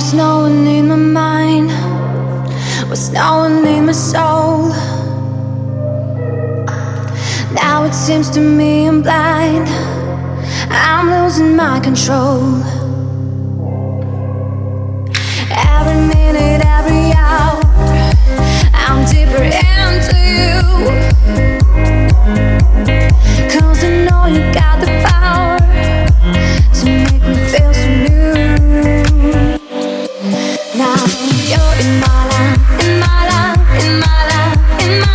was no one in my mind, was no one in my soul. Now it seems to me I'm blind, I'm losing my control. Every minute, every hour, I'm deeper into you. Cause I know you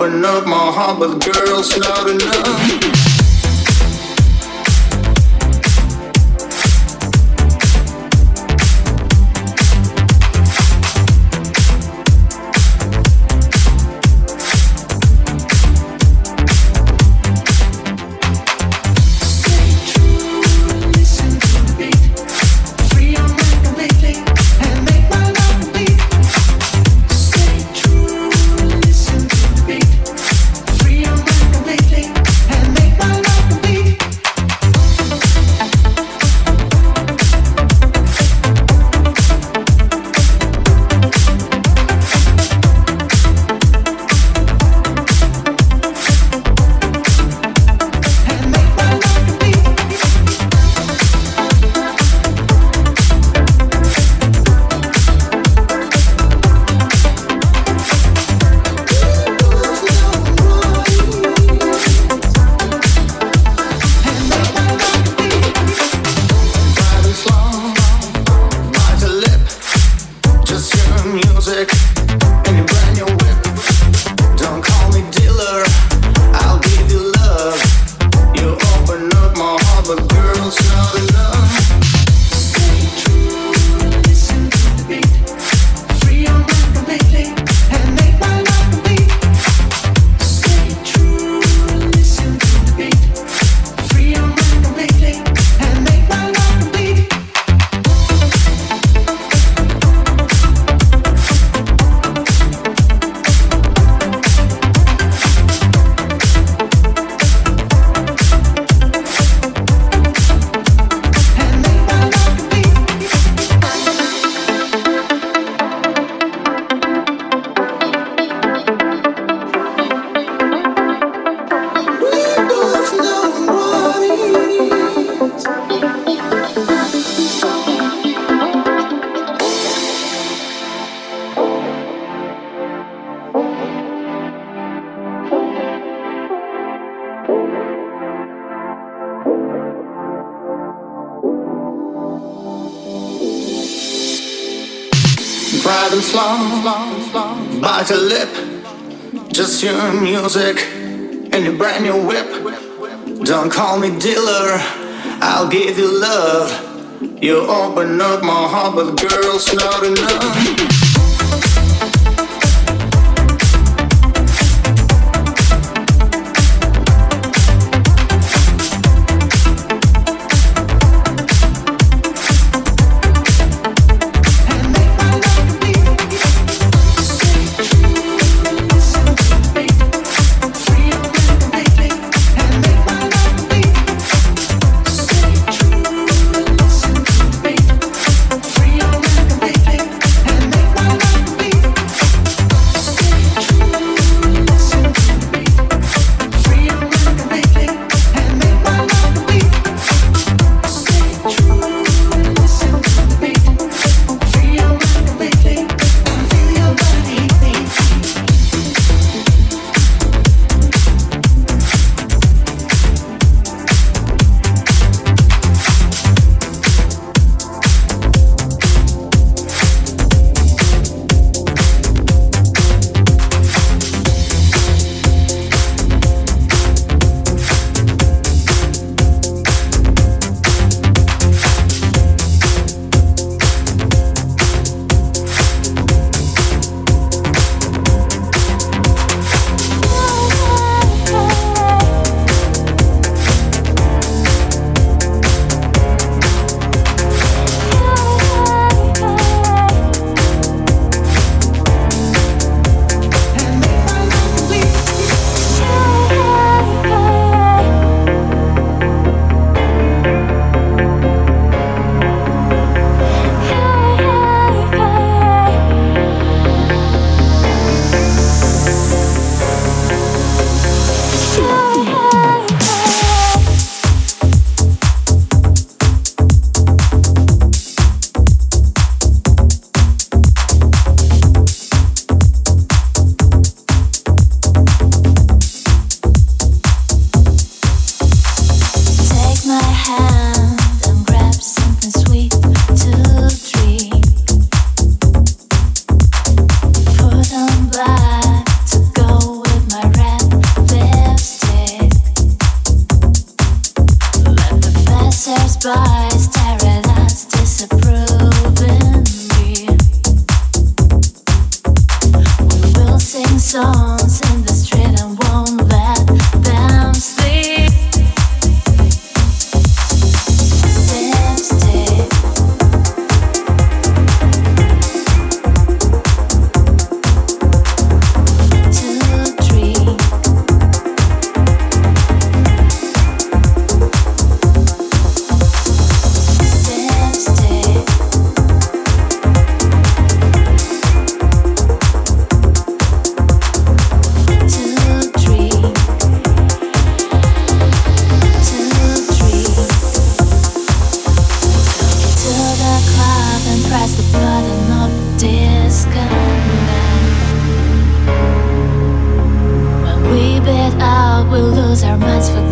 open up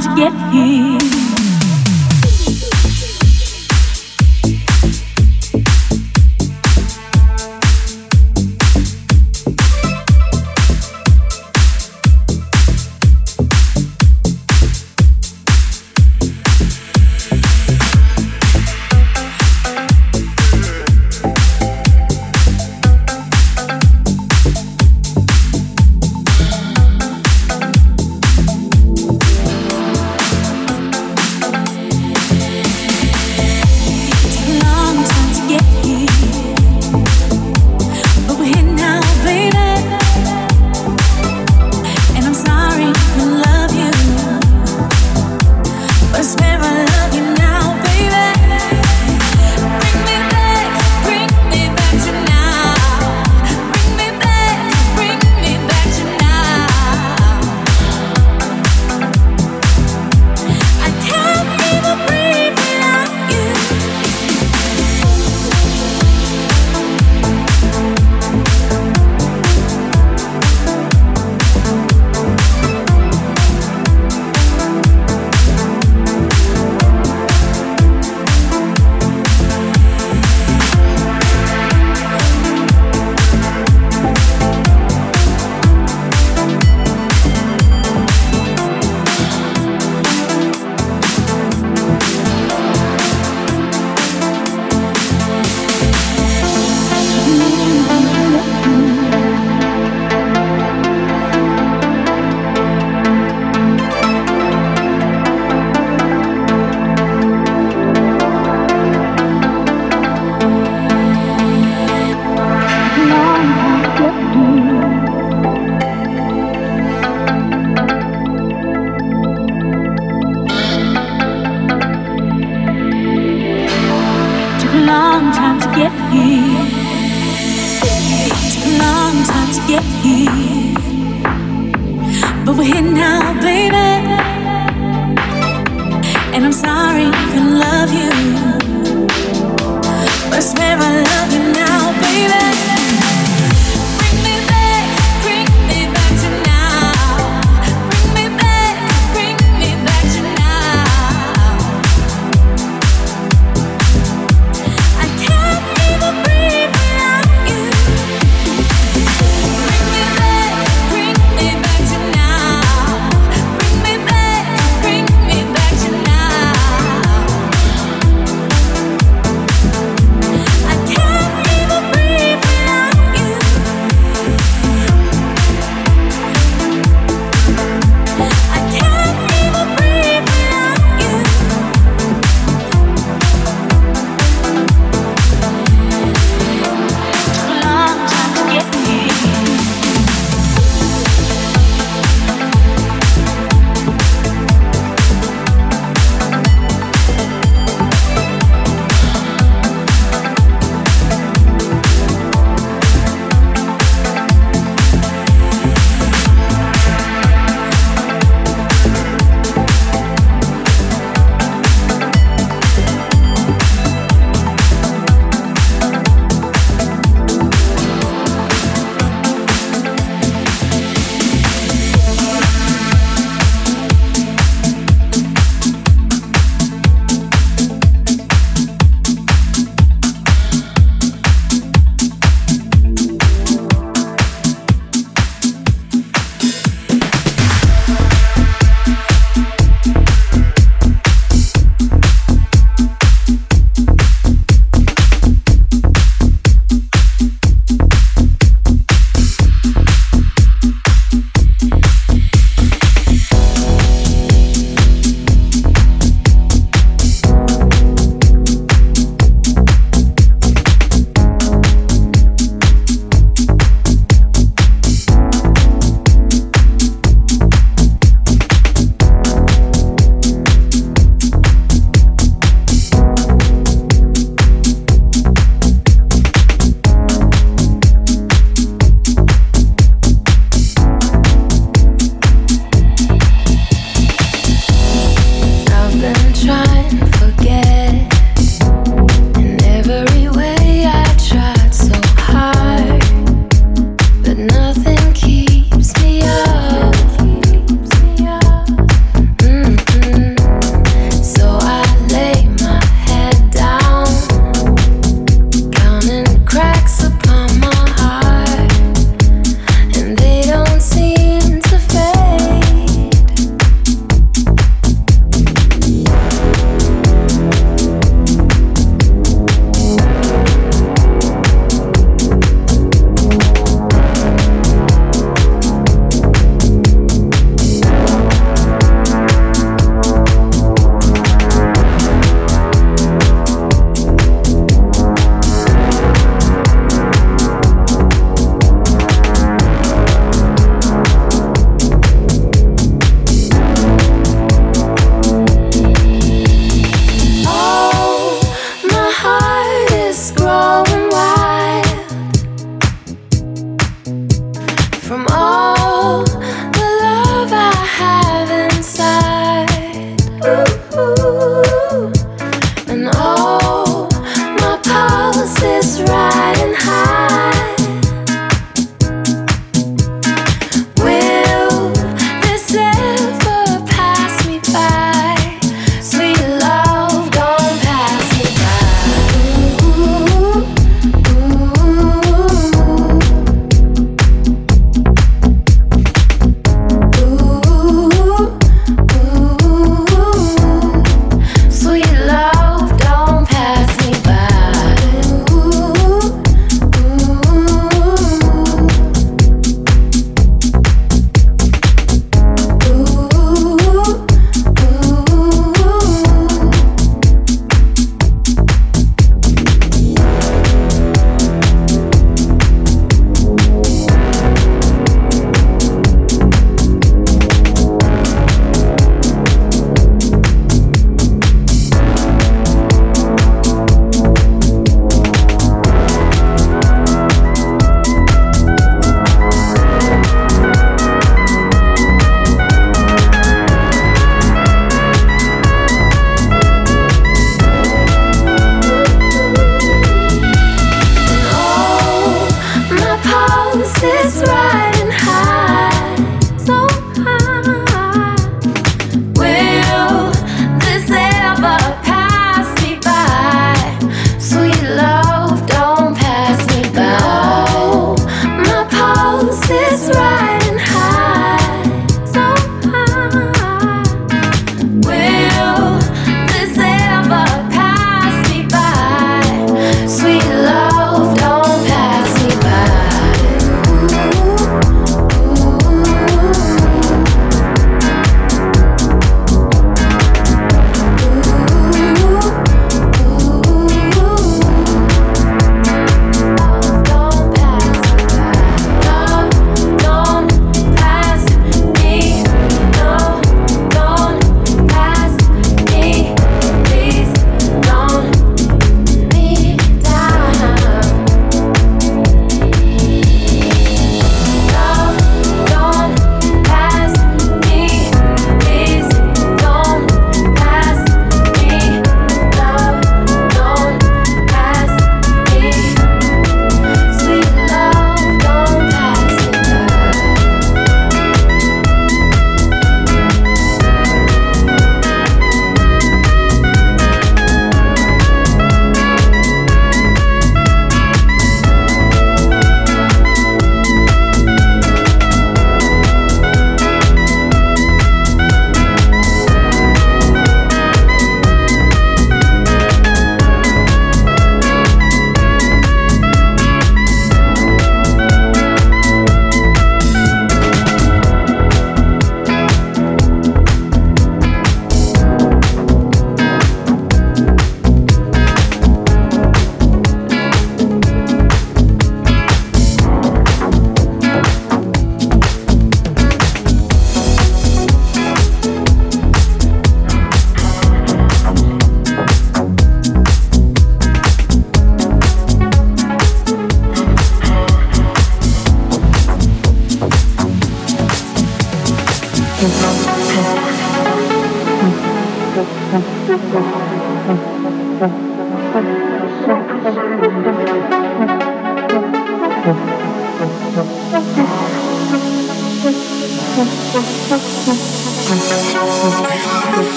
To get here.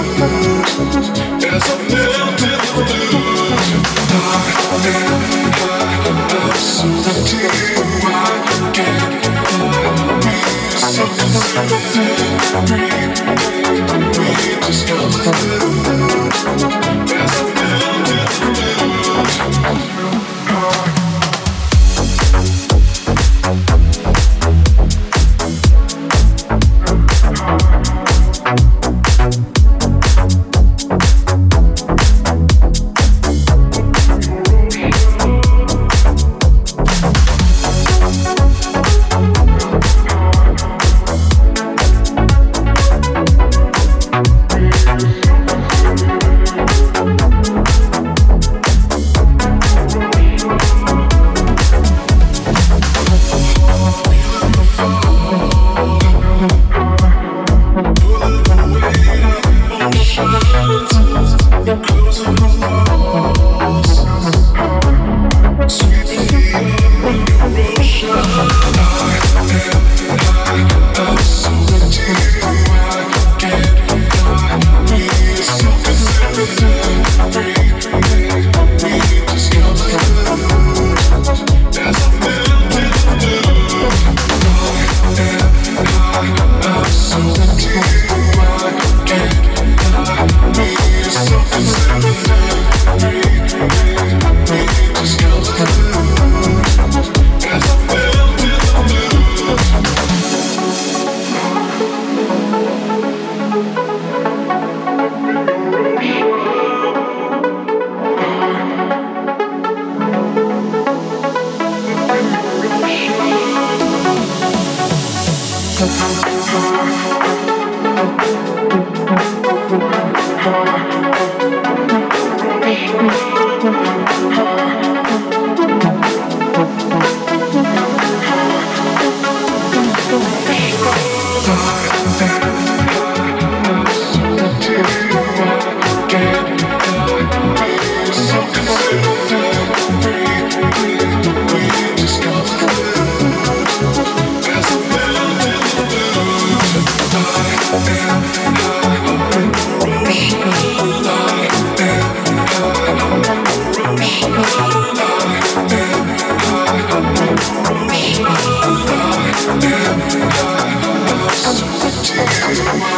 As I the mood